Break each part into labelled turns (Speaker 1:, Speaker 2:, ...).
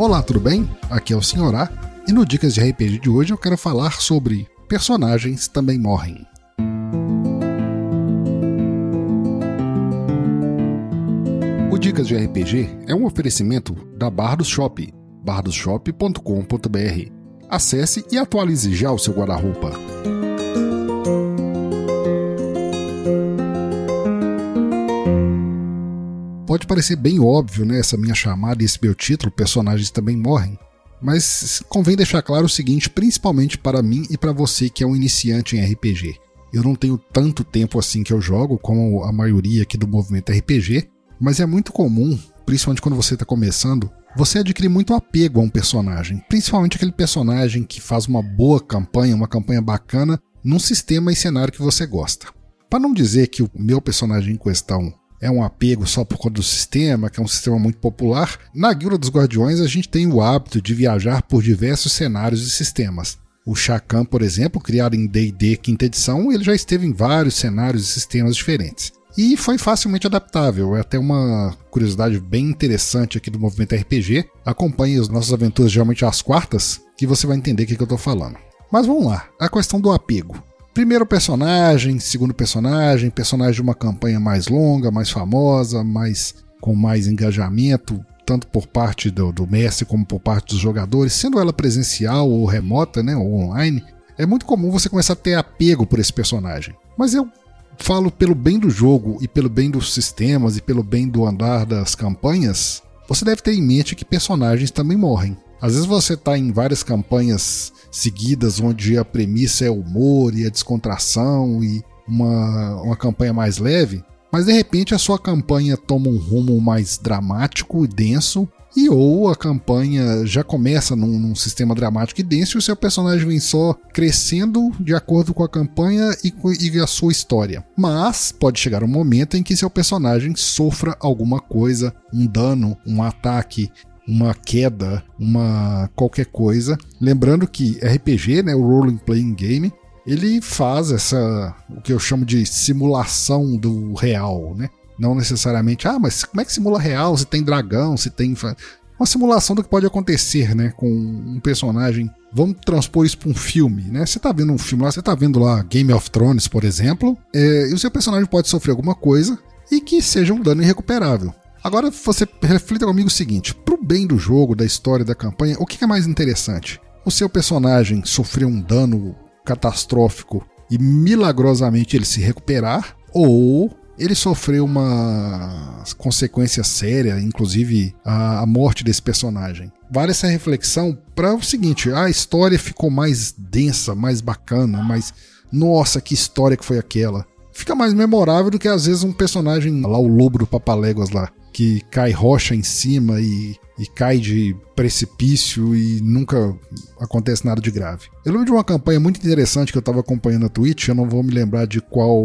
Speaker 1: Olá, tudo bem? Aqui é o Senhorá e no Dicas de RPG de hoje eu quero falar sobre personagens também morrem. O Dicas de RPG é um oferecimento da Bardos Shop, bardosshop.com.br. Acesse e atualize já o seu guarda-roupa. Pode parecer bem óbvio, né, essa minha chamada e esse meu título, personagens também morrem. Mas convém deixar claro o seguinte, principalmente para mim e para você que é um iniciante em RPG. Eu não tenho tanto tempo assim que eu jogo, como a maioria aqui do movimento RPG, mas é muito comum, principalmente quando você está começando, você adquirir muito apego a um personagem, principalmente aquele personagem que faz uma boa campanha, uma campanha bacana, num sistema e cenário que você gosta. Para não dizer que o meu personagem em questão é um apego só por conta do sistema, que é um sistema muito popular. Na Guilda dos Guardiões, a gente tem o hábito de viajar por diversos cenários e sistemas. O Shakan, por exemplo, criado em D&D quinta edição, ele já esteve em vários cenários e sistemas diferentes. E foi facilmente adaptável, é até uma curiosidade bem interessante aqui do movimento RPG. Acompanhe as nossas aventuras geralmente às quartas, que você vai entender o que, que eu estou falando. Mas vamos lá, a questão do apego. Primeiro personagem, segundo personagem, personagem de uma campanha mais longa, mais famosa, mais com mais engajamento, tanto por parte do, do mestre como por parte dos jogadores, sendo ela presencial ou remota, né, ou online, é muito comum você começar a ter apego por esse personagem. Mas eu falo pelo bem do jogo e pelo bem dos sistemas e pelo bem do andar das campanhas, você deve ter em mente que personagens também morrem. Às vezes você está em várias campanhas seguidas onde a premissa é humor e a descontração e uma, uma campanha mais leve, mas de repente a sua campanha toma um rumo mais dramático e denso e ou a campanha já começa num, num, sistema dramático e denso e o seu personagem vem só crescendo de acordo com a campanha e, e, a sua história. Mas pode chegar um momento em que seu personagem sofra alguma coisa, um dano, um ataque, uma queda, uma qualquer coisa. Lembrando que RPG, né, o Role Playing Game, ele faz essa o que eu chamo de simulação do real, né? Não necessariamente, ah, mas como é que simula real? Se tem dragão, se tem uma simulação do que pode acontecer, né, com um personagem. Vamos transpor isso para um filme, né? Você está vendo um filme lá, você está vendo lá Game of Thrones, por exemplo, é, e o seu personagem pode sofrer alguma coisa e que seja um dano irrecuperável. Agora você reflita comigo o seguinte: bem do jogo, da história, da campanha, o que é mais interessante? O seu personagem sofrer um dano catastrófico e milagrosamente ele se recuperar, ou ele sofreu uma consequência séria, inclusive a, morte desse personagem. Vale essa reflexão para o seguinte: a história ficou mais densa, mais bacana, mais. Nossa, que história que foi aquela! Fica mais memorável do que às vezes um personagem lá, o lobo do Papaléguas lá, que cai rocha em cima e, e cai de precipício e nunca acontece nada de grave. Eu lembro de uma campanha muito interessante que eu estava acompanhando na Twitch, eu não vou me lembrar de qual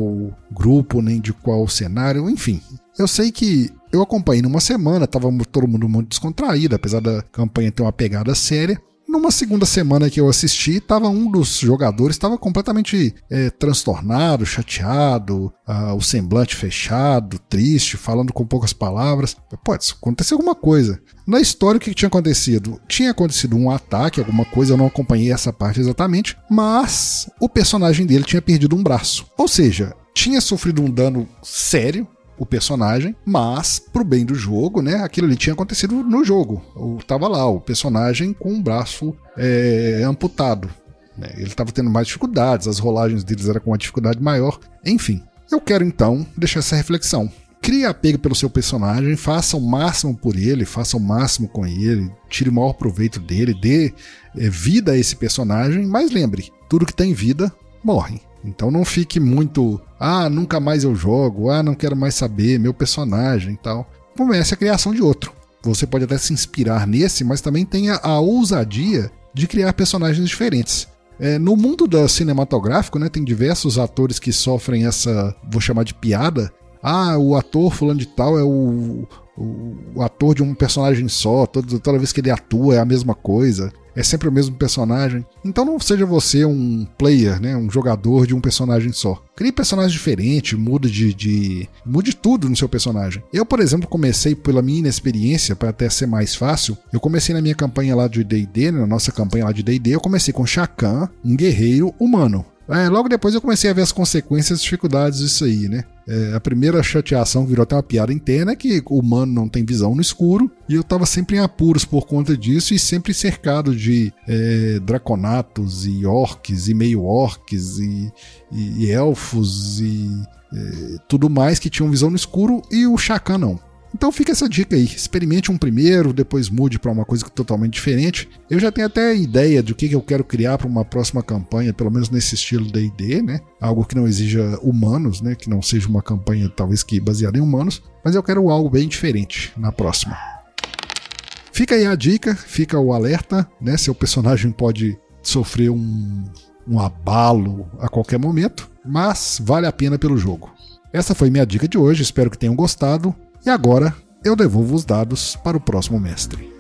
Speaker 1: grupo nem de qual cenário, enfim. Eu sei que eu acompanhei numa semana, tava todo mundo muito descontraído, apesar da campanha ter uma pegada séria. Numa segunda semana que eu assisti, tava um dos jogadores estava completamente é, transtornado, chateado, uh, o semblante fechado, triste, falando com poucas palavras. Pode acontecer alguma coisa. Na história, o que tinha acontecido? Tinha acontecido um ataque, alguma coisa, eu não acompanhei essa parte exatamente, mas o personagem dele tinha perdido um braço. Ou seja, tinha sofrido um dano sério, o personagem, mas pro bem do jogo, né? Aquilo ali tinha acontecido no jogo. O, tava lá, o personagem com o braço é, amputado. Né? Ele estava tendo mais dificuldades, as rolagens deles eram com uma dificuldade maior. Enfim, eu quero então deixar essa reflexão. Crie apego pelo seu personagem, faça o máximo por ele, faça o máximo com ele, tire o maior proveito dele, dê é, vida a esse personagem, mas lembre, tudo que tem vida morre. Então não fique muito, ah, nunca mais eu jogo, ah, não quero mais saber, meu personagem e tal. Comece a criação de outro. Você pode até se inspirar nesse, mas também tenha a ousadia de criar personagens diferentes. É, no mundo da cinematográfico, né, tem diversos atores que sofrem essa, vou chamar de piada. Ah, o ator fulano de tal é o, o, o ator de um personagem só, toda, toda vez que ele atua é a mesma coisa. É sempre o mesmo personagem. Então não seja você um player, né, um jogador de um personagem só. Crie personagens diferentes, mude de, de mude tudo no seu personagem. Eu, por exemplo, comecei pela minha inexperiência para até ser mais fácil. Eu comecei na minha campanha lá de D&D, né, na nossa campanha lá de D&D, eu comecei com Shakan, um guerreiro humano. É, logo depois eu comecei a ver as consequências e dificuldades disso aí, né? É, a primeira chateação virou até uma piada interna é que o humano não tem visão no escuro e eu tava sempre em apuros por conta disso e sempre cercado de é, draconatos e orcs e meio-orcs e, e, e, elfos e é, tudo mais que tinham visão no escuro e o Chacan não. Então fica essa dica aí, experimente um primeiro, depois mude para uma coisa totalmente diferente. Eu já tenho até ideia do que eu quero criar para uma próxima campanha, pelo menos nesse estilo D&D, né? Algo que não exija humanos, né? Que não seja uma campanha talvez que baseada em humanos, mas eu quero algo bem diferente na próxima. Fica aí a dica, fica o alerta, né? Seu personagem pode sofrer um, um abalo a qualquer momento, mas vale a pena pelo jogo. Essa foi minha dica de hoje, espero que tenham gostado. E agora eu devolvo os dados para o próximo mestre.